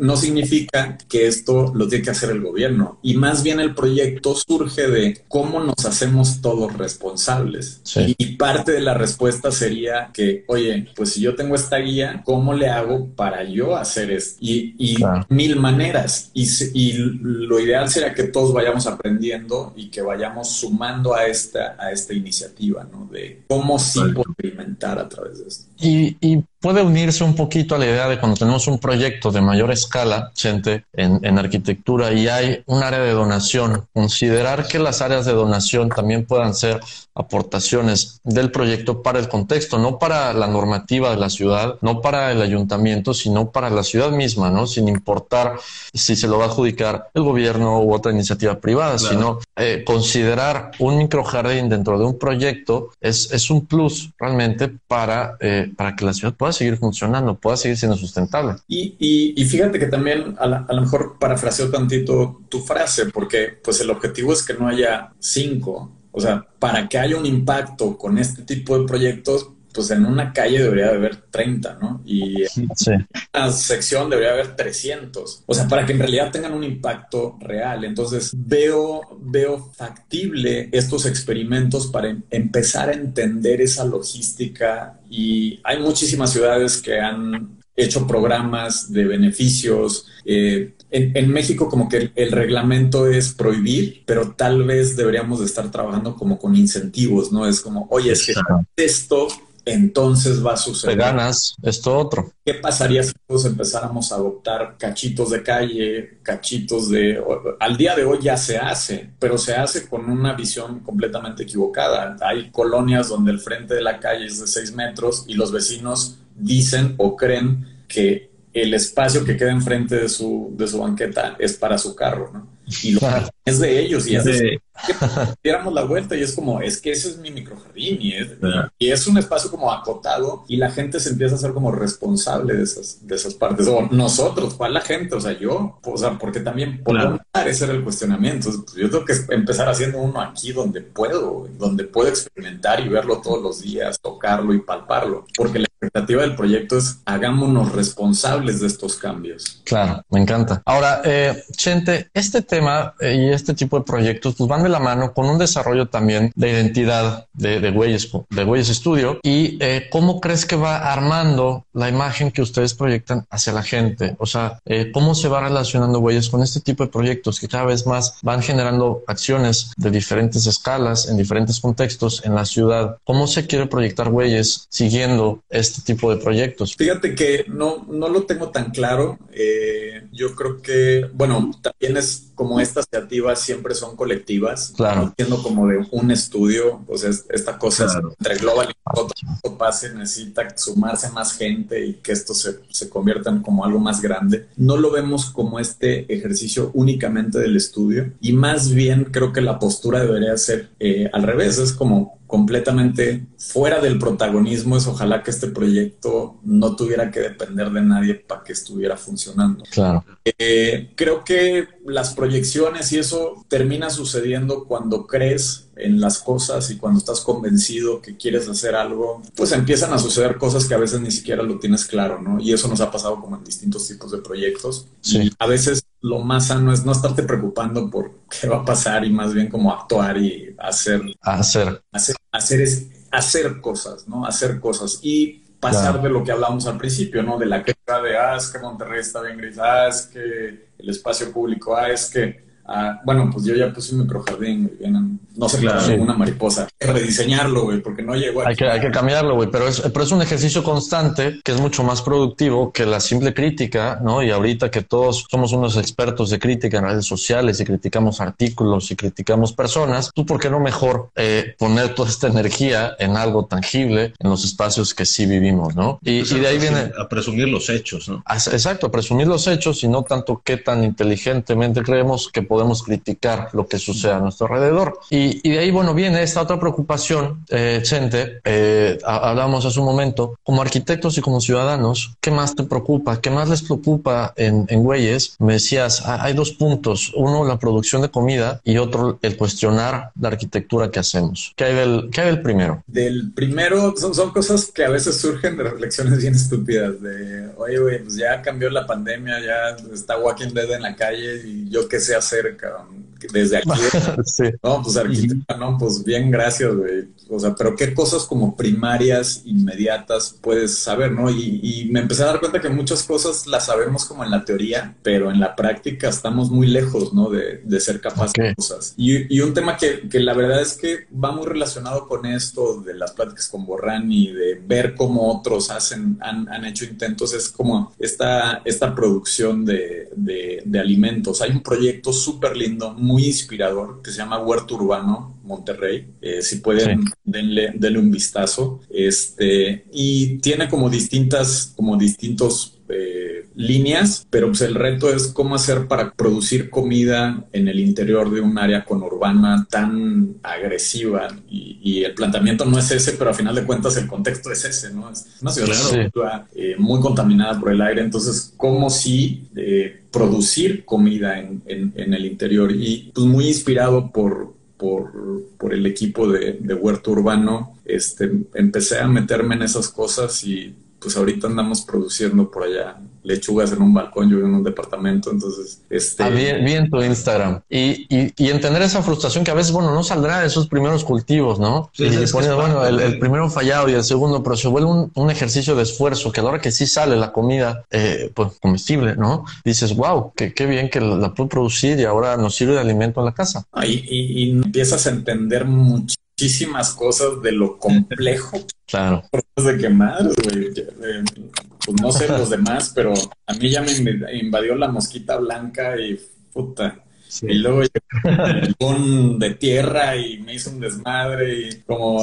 no significa que esto lo tiene que hacer el gobierno. Y más bien el proyecto surge de cómo nos hacemos todos responsables. Y parte de la respuesta sería que, oye, pues si yo tengo esta guía, ¿cómo le hago para para yo hacer esto. Y, mil maneras. Y, y, lo ideal sería que todos vayamos aprendiendo y que vayamos sumando a esta, a esta iniciativa, ¿no? De cómo sí experimentar a través de esto. Y, y puede unirse un poquito a la idea de cuando tenemos un proyecto de mayor escala, gente, en, en, arquitectura y hay un área de donación, considerar que las áreas de donación también puedan ser aportaciones del proyecto para el contexto, no para la normativa de la ciudad, no para el ayuntamiento, sino para la ciudad misma, ¿no? Sin importar si se lo va a adjudicar el gobierno u otra iniciativa privada, sino eh, considerar un microjardín dentro de un proyecto es, es un plus realmente para, eh, para que la ciudad pueda seguir funcionando, pueda seguir siendo sustentable. Y, y, fíjate que también a, a, lo mejor parafraseo tantito tu frase, porque pues el objetivo es que no haya cinco. O sea, para que haya un impacto con este tipo de proyectos, pues en una calle debería haber 30, ¿no? Y en una sección debería haber 300. O sea, para que en realidad tengan un impacto real. Entonces, veo, veo factible estos experimentos para em, empezar a entender esa logística y hay muchísimas ciudades que han hecho programas de beneficios. Eh, en, México como que el, reglamento es prohibir, pero tal vez deberíamos de estar trabajando como con incentivos, ¿no? Es como, oye, es que esto entonces va a suceder. Te ganas esto otro. ¿Qué pasaría si todos empezáramos a adoptar cachitos de calle, cachitos de... Al día de hoy ya se hace, pero se hace con una visión completamente equivocada. Hay colonias donde el frente de la calle es de seis metros y los vecinos dicen o creen que el espacio que queda enfrente de su, de su banqueta es para su carro, ¿no? Y lo es de ellos y es de que diéramos la vuelta y es como, es que ese es mi microjardín y es, y es un espacio como acotado y la gente se empieza a ser como responsable de esas, de esas partes. O nosotros, ¿cuál la gente? O sea, yo, o sea, porque también por claro. ese era el cuestionamiento. Pues, yo tengo que empezar haciendo uno aquí donde puedo, donde puedo experimentar y verlo todos los días, tocarlo y palparlo. Porque la expectativa del proyecto es hagámonos responsables de estos cambios. Claro, me encanta. Ahora, eh, Chente, este tema eh, y este tipo de proyectos pues van de la mano con un desarrollo también de identidad de, de Güeyes, de Güeyes Studio y eh, cómo crees que va armando la imagen que ustedes proyectan hacia la gente. O sea, eh, cómo se va relacionando Güeyes con este tipo de proyectos que cada vez más van generando acciones de diferentes escalas, en diferentes contextos en la ciudad. ¿Cómo se quiere proyectar Güeyes siguiendo este tipo de proyectos? Fíjate que no, no lo tengo tan claro. Eh, yo creo que, bueno, también es como estas iniciativas siempre son colectivas, claro. siendo como de un estudio, pues esta cosa entre global y pase, necesita sumarse más gente y que esto se, se convierta en como algo más grande. No lo vemos como este ejercicio únicamente del estudio y más bien creo que la postura debería ser eh, al revés, es como completamente fuera del protagonismo es ojalá que este proyecto no tuviera que depender de nadie para que estuviera funcionando. Claro. Eh, creo que las proyecciones y eso termina sucediendo cuando crees en las cosas y cuando estás convencido que quieres hacer algo, pues empiezan a suceder cosas que a veces ni siquiera lo tienes claro, ¿no? Y eso nos ha pasado como en distintos tipos de proyectos. Sí. Y a veces lo más sano es no estarte preocupando por qué va a pasar y más bien como actuar y hacer. Hacer. Hacer, hacer, es, hacer cosas, ¿no? Hacer cosas. Y pasar claro. de lo que hablábamos al principio, ¿no? De la queja de, ah, es que Monterrey está bien gris, ah, es que el espacio público, ah, es que, ah, bueno, pues yo ya puse un microjardín, vienen no se claro, una mariposa. Rediseñarlo, güey, porque no llegó Hay que, hay que cambiarlo, güey, pero es, pero es un ejercicio constante que es mucho más productivo que la simple crítica, ¿no? Y ahorita que todos somos unos expertos de crítica en redes sociales y criticamos artículos y criticamos personas, ¿tú por qué no mejor eh, poner toda esta energía en algo tangible en los espacios que sí vivimos, ¿no? Y, pues y de ahí viene... A presumir los hechos, ¿no? Exacto, a presumir los hechos y no tanto qué tan inteligentemente creemos que podemos criticar lo que sucede a nuestro alrededor. Y, y de ahí, bueno, viene esta otra preocupación, eh, Chente, eh, hablamos hace un momento, como arquitectos y como ciudadanos, ¿qué más te preocupa? ¿Qué más les preocupa en, en Güeyes? Me decías, hay dos puntos. Uno, la producción de comida y otro, el cuestionar la arquitectura que hacemos. ¿Qué hay del, qué hay del primero? Del primero son, son cosas que a veces surgen de reflexiones bien estúpidas de, oye, güey, pues ya cambió la pandemia, ya está Walking Dead en la calle y yo qué sé hacer, cabrón desde aquí. No, pues arquitecta, no, pues bien, gracias, güey. O sea, pero qué cosas como primarias, inmediatas puedes saber, ¿no? Y, me empecé a dar cuenta que muchas cosas las sabemos como en la teoría, pero en la práctica estamos muy lejos, ¿no? De, ser capaces de cosas. Y, un tema que, que, la verdad es que va muy relacionado con esto de las pláticas con Borrán y de ver cómo otros hacen, han, han hecho intentos, es como esta, esta producción de, de, de alimentos. Hay un proyecto súper lindo, muy inspirador que se llama Huerto Urbano Monterrey. Eh, si pueden, denle, denle, un vistazo. Este, y tiene como distintas, como distintos eh, líneas, pero pues el reto es cómo hacer para producir comida en el interior de un área conurbana tan agresiva y, el planteamiento no es ese, pero a final de cuentas el contexto es ese, ¿no? Es una ciudad eh, muy contaminada por el aire, entonces cómo si eh, producir comida en, el interior y pues muy inspirado por, por, por el equipo de, de, Huerto Urbano, este, empecé a meterme en esas cosas y pues ahorita andamos produciendo por allá lechugas en un balcón, yo en un departamento, entonces... Este... Ah, bien, tu Instagram. Y, y, entender esa frustración que a veces, bueno, no saldrá de esos primeros cultivos, ¿no? y bueno, el, primero fallado y el segundo, pero se vuelve un, ejercicio de esfuerzo que a la hora que sí sale la comida, eh, pues comestible, ¿no? Dices, wow, qué, qué bien que la, puedo producir y ahora nos sirve de alimento en la casa. y, y, empiezas a entender muchísimas cosas de lo complejo. Claro. de quemar, güey. Pues no sé los demás, pero a mí ya me invadió la mosquita blanca y puta, y luego llegó un de tierra y me hizo un desmadre y como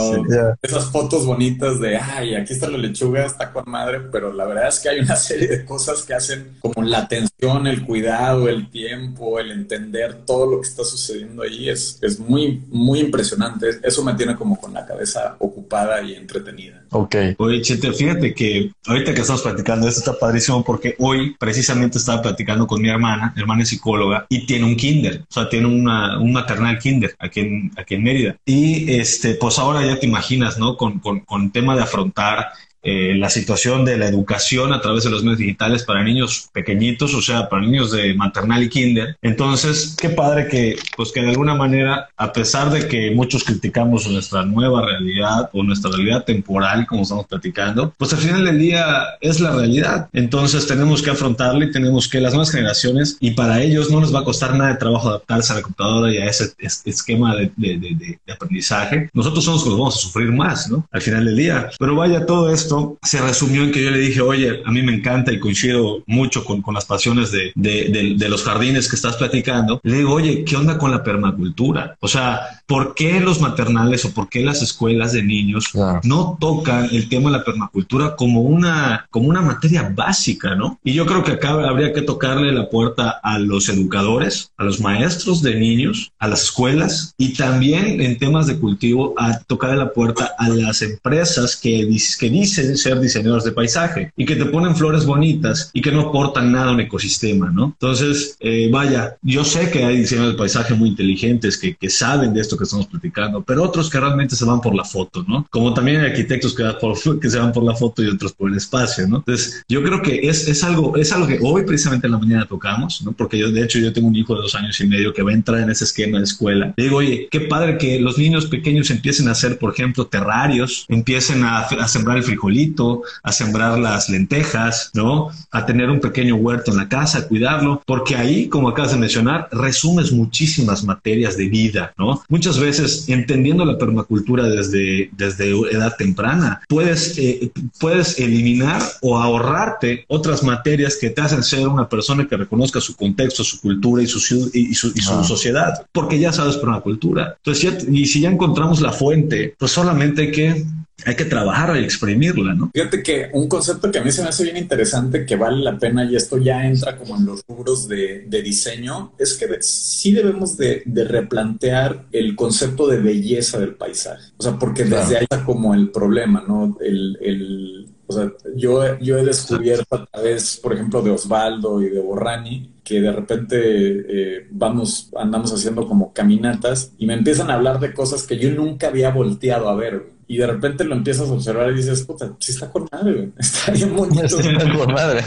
esas fotos bonitas de, ay, aquí está la lechuga, está con madre, pero la verdad es que hay una serie de cosas que hacen como la atención, el cuidado, el tiempo, el entender todo lo que está sucediendo ahí. Es, es muy, muy impresionante. Eso me tiene como con la cabeza ocupada y entretenida. Ok. Oye, Chete, fíjate que ahorita que estamos platicando, esto está padrísimo porque hoy precisamente estaba platicando con mi hermana, mi hermana es psicóloga, y tiene un o sea, tiene una, un maternal kinder aquí en, aquí en Mérida. Y este, pues ahora ya te imaginas, ¿no? Con, con, con tema de afrontar eh, la situación de la educación a través de los medios digitales para niños pequeñitos, o sea, para niños de maternal y kinder. Entonces, qué padre que, pues que de alguna manera, a pesar de que muchos criticamos nuestra nueva realidad o nuestra realidad temporal, como estamos platicando, pues al final del día es la realidad. Entonces tenemos que afrontarla y tenemos que las nuevas generaciones, y para ellos no les va a costar nada de trabajo adaptarse a la computadora y a ese esquema de, de, de, de aprendizaje. Nosotros somos los que vamos a sufrir más, ¿no? Al final del día. Pero vaya, todo esto se resumió en que yo le dije, oye, a mí me encanta y coincido mucho con, con las pasiones de, de, de, los jardines que estás platicando. Le digo, oye, ¿qué onda con la permacultura? O sea, ¿por qué los maternales o por qué las escuelas de niños no tocan el tema de la permacultura como una, como una materia básica, ¿no? Y yo creo que acá habría que tocarle la puerta a los educadores, a los maestros de niños, a las escuelas y también en temas de cultivo a tocarle la puerta a las empresas que, que dicen ser diseñadores de paisaje y que te ponen flores bonitas y que no aportan nada a un ecosistema, ¿no? Entonces, eh, vaya, yo sé que hay diseñadores de paisaje muy inteligentes que, que, saben de esto que estamos platicando, pero otros que realmente se van por la foto, ¿no? Como también hay arquitectos que, que se van por la foto y otros por el espacio, ¿no? Entonces, yo creo que es, es, algo, es algo que hoy precisamente en la mañana tocamos, ¿no? Porque yo, de hecho, yo tengo un hijo de dos años y medio que va a entrar en ese esquema de escuela. Le digo, oye, qué padre que los niños pequeños empiecen a hacer, por ejemplo, terrarios, empiecen a, a sembrar el frijol frijolito, a sembrar las lentejas, ¿no? A tener un pequeño huerto en la casa, cuidarlo, porque ahí, como acabas de mencionar, resumes muchísimas materias de vida, ¿no? Muchas veces, entendiendo la permacultura desde, desde edad temprana, puedes, eh, puedes eliminar o ahorrarte otras materias que te hacen ser una persona que reconozca su contexto, su cultura y su, y su, y su ah. sociedad, porque ya sabes permacultura. Entonces, y si ya encontramos la fuente, pues solamente hay que hay que trabajar y exprimirla, ¿no? Fíjate que un concepto que a mí se me hace bien interesante, que vale la pena, y esto ya entra como en los rubros de, diseño, es que sí debemos de, replantear el concepto de belleza del paisaje. O sea, porque desde ahí está como el problema, ¿no? El, o sea, yo, yo he descubierto a través, por ejemplo, de Osvaldo y de Borrani, que de repente eh, vamos, andamos haciendo como caminatas y me empiezan a hablar de cosas que yo nunca había volteado a ver y de repente lo empiezas a observar y dices, puta, sí está con madre, está bien bonito. Está con madre.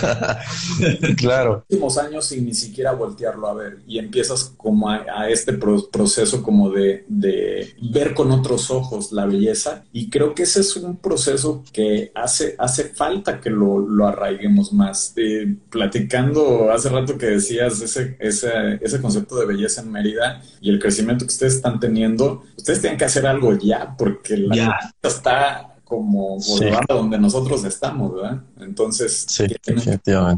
claro. Últimos años sin ni siquiera voltearlo a ver y empiezas como a, este proceso como de, de, ver con otros ojos la belleza y creo que ese es un proceso que hace, hace falta que lo, lo arraiguemos más. Eh, platicando hace rato que decías ese, ese, ese concepto de belleza en Mérida y el crecimiento que ustedes están teniendo, ustedes tienen que hacer algo ya porque la está como donde nosotros estamos, ¿verdad? Entonces,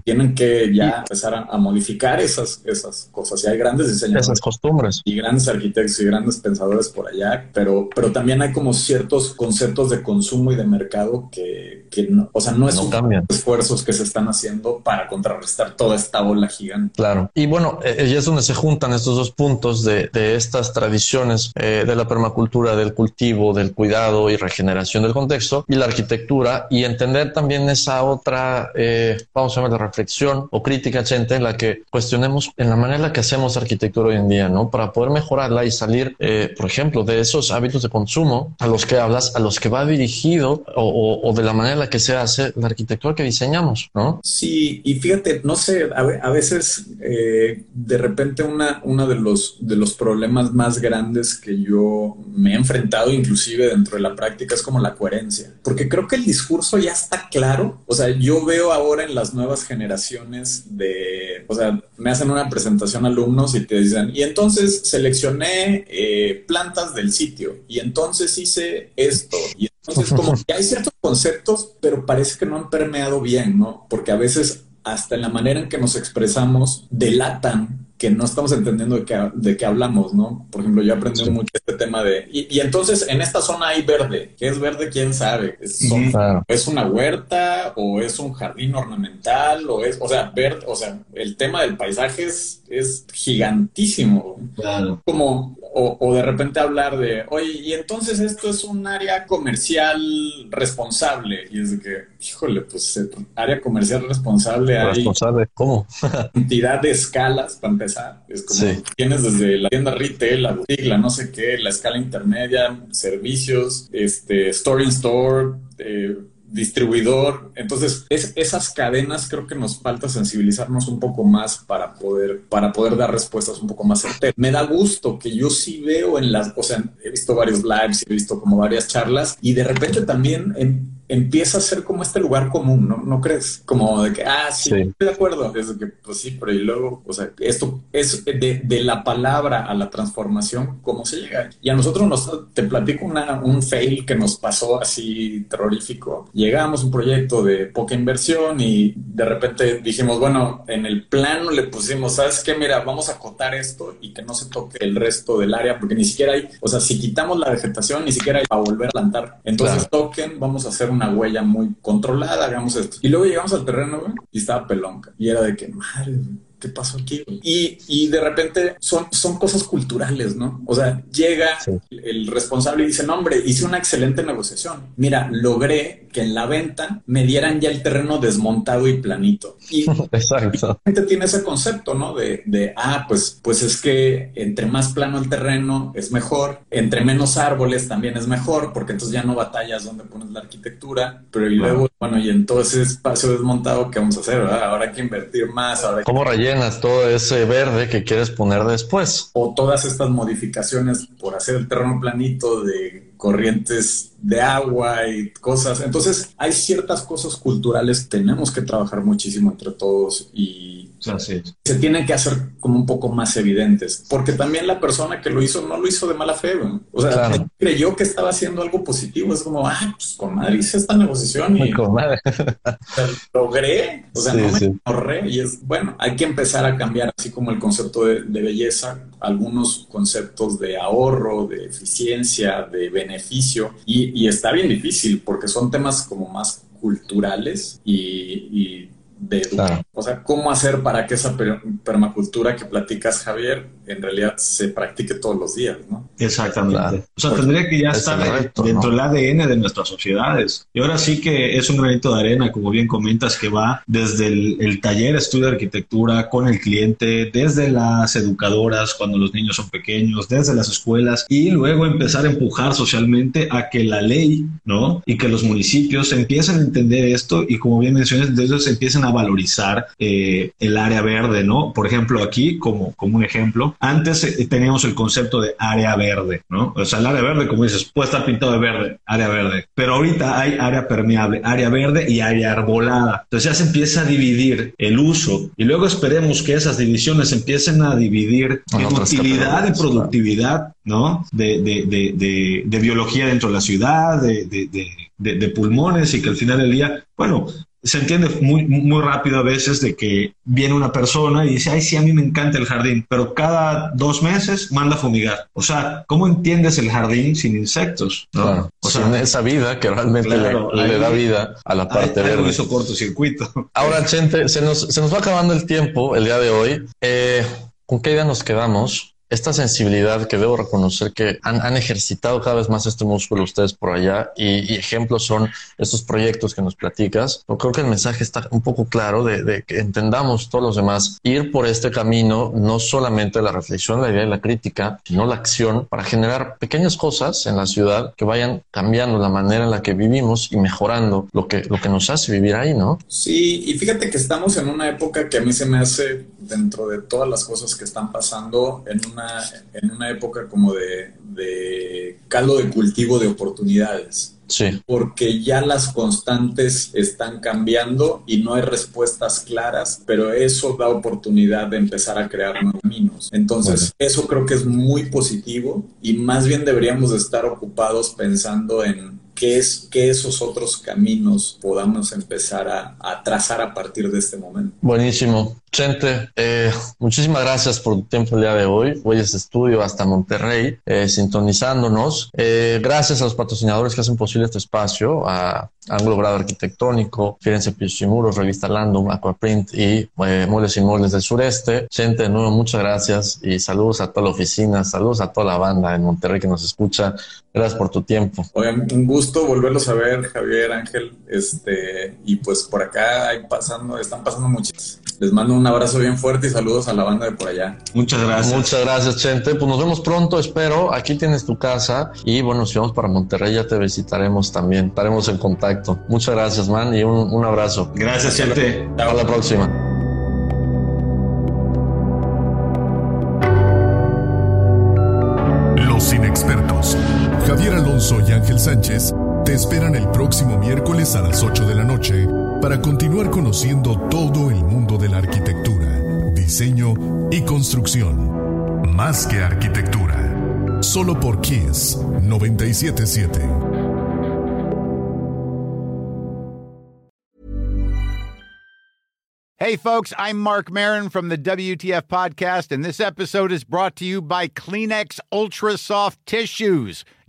tienen, que ya empezar a, modificar esas, esas cosas. Y hay grandes diseñadores. Esas costumbres. Y grandes arquitectos y grandes pensadores por allá, pero, pero también hay como ciertos conceptos de consumo y de mercado que, que no, o sea, no es un esfuerzos que se están haciendo para contrarrestar toda esta ola gigante. Claro. Y bueno, eh, y es donde se juntan estos dos puntos de, de estas tradiciones eh, de la permacultura, del cultivo, del cuidado y regeneración del contexto y la arquitectura y entender también esa otra, eh, vamos a llamar de reflexión o crítica, gente, en la que cuestionemos en la manera en la que hacemos arquitectura hoy en día, ¿no? Para poder mejorarla y salir, eh, por ejemplo, de esos hábitos de consumo a los que hablas, a los que va dirigido o, de la manera en la que se hace la arquitectura que diseñamos, ¿no? Sí, y fíjate, no sé, a, veces eh, de repente una, uno de los, de los problemas más grandes que yo me he enfrentado inclusive dentro de la práctica es como la coherencia porque creo que el discurso ya está claro. O sea, yo veo ahora en las nuevas generaciones de, o sea, me hacen una presentación alumnos y te dicen, y entonces seleccioné eh, plantas del sitio, y entonces hice esto, y entonces como que hay ciertos conceptos, pero parece que no han permeado bien, ¿no? Porque a veces hasta en la manera en que nos expresamos delatan que no estamos entendiendo de qué, de qué hablamos, ¿no? Por ejemplo, yo aprendí mucho este tema de... Y, entonces en esta zona hay verde. ¿Qué es verde? ¿Quién sabe? ¿Es, ¿Es, una huerta o es un jardín ornamental o es... O sea, verde, o sea, el tema del paisaje es, es gigantísimo. Claro. Como o, de repente hablar de, oye, y entonces esto es un área comercial responsable. Y es de que, híjole, pues área comercial responsable. ¿Responsable? ¿Cómo? cantidad de escalas para Es como tienes desde la tienda retail, la boutique, la no sé qué, la escala intermedia, servicios, este, store in store, eh, distribuidor. Entonces, es, esas cadenas creo que nos falta sensibilizarnos un poco más para poder, para poder dar respuestas un poco más certeras. Me da gusto que yo sí veo en las, o sea, he visto varios lives, he visto como varias charlas y de repente también en empieza a ser como este lugar común, ¿no? ¿No crees? Como de que, ah, sí, estoy de acuerdo. Es de que, pues sí, pero y luego, o sea, esto es de, de, la palabra a la transformación, ¿cómo se llega? Y a nosotros nos, te platico una, un fail que nos pasó así terrorífico. Llegamos a un proyecto de poca inversión y de repente dijimos, bueno, en el plano le pusimos, ¿sabes qué? Mira, vamos a acotar esto y que no se toque el resto del área, porque ni siquiera hay, o sea, si quitamos la vegetación, ni siquiera hay para volver a plantar. Entonces toquen, vamos a hacer un una huella muy controlada, hagamos esto. Y luego llegamos al terreno, y estaba pelonca. Y era de que, madre, ¿qué pasó aquí? Y, y, de repente son, son cosas culturales, ¿no? O sea, llega el responsable y dice, no, hombre, hice una excelente negociación. Mira, logré que en la venta me dieran ya el terreno desmontado y planito. Y, Exacto. la gente tiene ese concepto, ¿no? De, de, ah, pues, pues es que entre más plano el terreno es mejor, entre menos árboles también es mejor, porque entonces ya no batallas donde pones la arquitectura, pero y luego, bueno, y en todo ese espacio desmontado, ¿qué vamos a hacer? Ahora hay que invertir más. Ahora ¿Cómo todo ese verde que quieres poner después? O todas estas modificaciones por hacer el terreno planito de corrientes de agua y cosas. Entonces, hay ciertas cosas culturales que tenemos que trabajar muchísimo entre todos y se tienen que hacer como un poco más evidentes, porque también la persona que lo hizo no lo hizo de mala fe, o sea, creyó que estaba haciendo algo positivo, es como, ah, pues con madre hice esta negociación y con madre. logré, o sea, no me ahorré y es, bueno, hay que empezar a cambiar, así como el concepto de, de belleza, algunos conceptos de ahorro, de eficiencia, de beneficio, y, y está bien difícil porque son temas como más culturales y, y de O sea, cómo hacer para que esa permacultura que platicas, Javier, en realidad se practique todos los días, ¿no? Exactamente. O sea, tendría que ya estar dentro del ADN de nuestras sociedades. Y ahora sí que es un granito de arena, como bien comentas, que va desde el, taller estudio de arquitectura con el cliente, desde las educadoras cuando los niños son pequeños, desde las escuelas y luego empezar a empujar socialmente a que la ley, ¿no? Y que los municipios empiecen a entender esto y como bien mencionas, desde se empiecen a valorizar eh, el área verde, ¿no? Por ejemplo, aquí, como, como un ejemplo, antes eh, teníamos el concepto de área verde, ¿no? O sea, el área verde, como dices, puede estar pintado de verde, área verde, pero ahorita hay área permeable, área verde y área arbolada. Entonces ya se empieza a dividir el uso y luego esperemos que esas divisiones empiecen a dividir en utilidad y productividad, ¿no? De, de, de, de, biología dentro de la ciudad, de, de, pulmones y que al final del día, bueno, se entiende muy, muy rápido a veces de que viene una persona y dice, ay, sí, a mí me encanta el jardín, pero cada dos meses manda a fumigar. O sea, ¿cómo entiendes el jardín sin insectos? ¿no? O sea, sin esa vida que realmente le, da vida a la parte verde. hizo cortocircuito. Ahora, Chente, se nos, se nos va acabando el tiempo el día de hoy. Eh, ¿Con qué idea nos quedamos? Esta sensibilidad que debo reconocer que han, ejercitado cada vez más este músculo ustedes por allá y, ejemplos son estos proyectos que nos platicas. Yo creo que el mensaje está un poco claro de, que entendamos todos los demás ir por este camino, no solamente la reflexión, la idea y la crítica, sino la acción para generar pequeñas cosas en la ciudad que vayan cambiando la manera en la que vivimos y mejorando lo que, lo que nos hace vivir ahí, ¿no? Sí, y fíjate que estamos en una época que a mí se me hace, dentro de todas las cosas que están pasando, en una en una época como de, de caldo de cultivo de oportunidades. Sí. Porque ya las constantes están cambiando y no hay respuestas claras, pero eso da oportunidad de empezar a crear nuevos caminos. Entonces, eso creo que es muy positivo y más bien deberíamos estar ocupados pensando en qué es que esos otros caminos podamos empezar a, a, trazar a partir de este momento. Buenísimo. Chente, eh, muchísimas gracias por tu tiempo el día de hoy. Es estudio hasta Monterrey, eh, sintonizándonos. Eh, gracias a los patrocinadores que hacen posible este espacio, a Ángulo Grado Arquitectónico, Firenze Pisos y Muros, Revista Landum, Aquaprint y eh, Muebles y Muebles del Sureste. Chente, de nuevo, muchas gracias y saludos a toda la oficina, saludos a toda la banda en Monterrey que nos escucha. Gracias por tu tiempo. Oigan, un gusto volverlos a ver, Javier, Ángel, este, y pues por acá hay pasando, están pasando muchas. Les mando un abrazo bien fuerte y saludos a la banda de por allá. Muchas gracias. Muchas gracias, Chente. Pues nos vemos pronto, espero. Aquí tienes tu casa y bueno, si vamos para Monterrey ya te visitaremos también. Estaremos en contacto. Muchas gracias, man, y un, abrazo. Gracias, Chente. Hasta la próxima. Sánchez te esperan el próximo miércoles a las 8 de la noche para continuar conociendo todo el mundo de la arquitectura, diseño y construcción. Más que arquitectura. Solo por Kiss 977. Hey folks, I'm Mark Marin from the WTF podcast and this episode is brought to you by Kleenex Ultra Soft Tissues